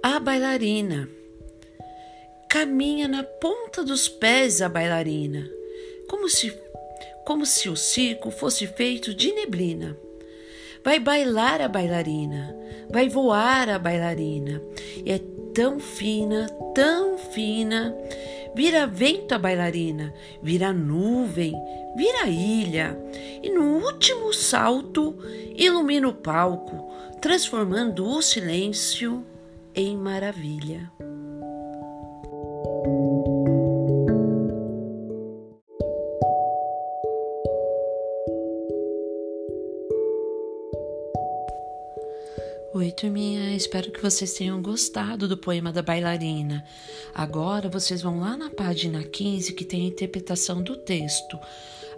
A bailarina caminha na ponta dos pés a bailarina, como se como se o circo fosse feito de neblina. Vai bailar a bailarina, vai voar a bailarina. É tão fina, tão fina. Vira vento a bailarina, vira nuvem, vira ilha. E no último salto, ilumina o palco, transformando o silêncio em maravilha. Oi, turminha, espero que vocês tenham gostado do poema da bailarina. Agora vocês vão lá na página 15 que tem a interpretação do texto.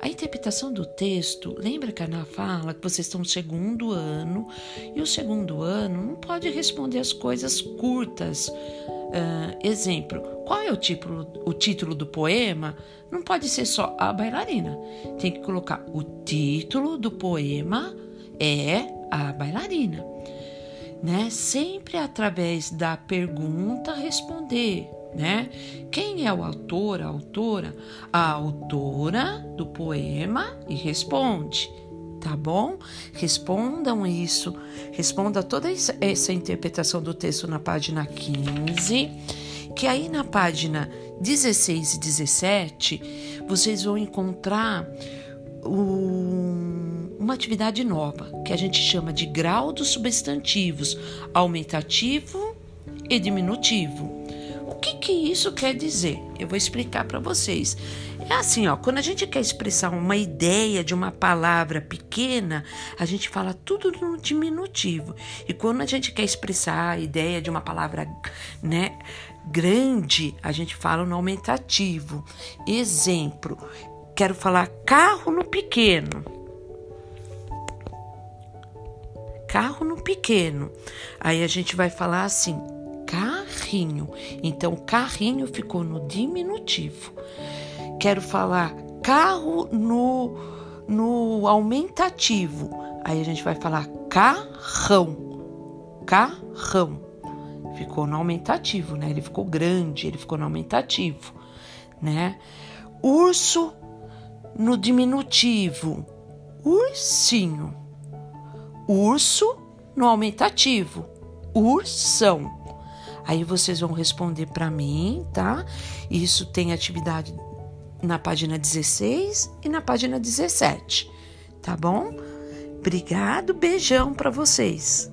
A interpretação do texto, lembra que a Ana fala que vocês estão no segundo ano e o segundo ano não pode responder as coisas curtas. Uh, exemplo, qual é o título, o título do poema? Não pode ser só a bailarina. Tem que colocar o título do poema é a bailarina né? Sempre através da pergunta responder, né? Quem é o autor, a autora? A autora do poema e responde, tá bom? Respondam isso, responda toda essa interpretação do texto na página 15, que aí na página 16 e 17 vocês vão encontrar um, uma atividade nova que a gente chama de grau dos substantivos aumentativo e diminutivo. Que isso quer dizer? Eu vou explicar para vocês. É assim, ó, quando a gente quer expressar uma ideia de uma palavra pequena, a gente fala tudo no diminutivo. E quando a gente quer expressar a ideia de uma palavra, né, grande, a gente fala no aumentativo. Exemplo, quero falar carro no pequeno. Carro no pequeno. Aí a gente vai falar assim, carrinho. Então, carrinho ficou no diminutivo. Quero falar carro no, no aumentativo. Aí a gente vai falar carrão. Carrão. Ficou no aumentativo, né? Ele ficou grande, ele ficou no aumentativo, né? Urso no diminutivo, ursinho. Urso no aumentativo, ursão. Aí vocês vão responder para mim, tá? Isso tem atividade na página 16 e na página 17, tá bom? Obrigado, beijão para vocês.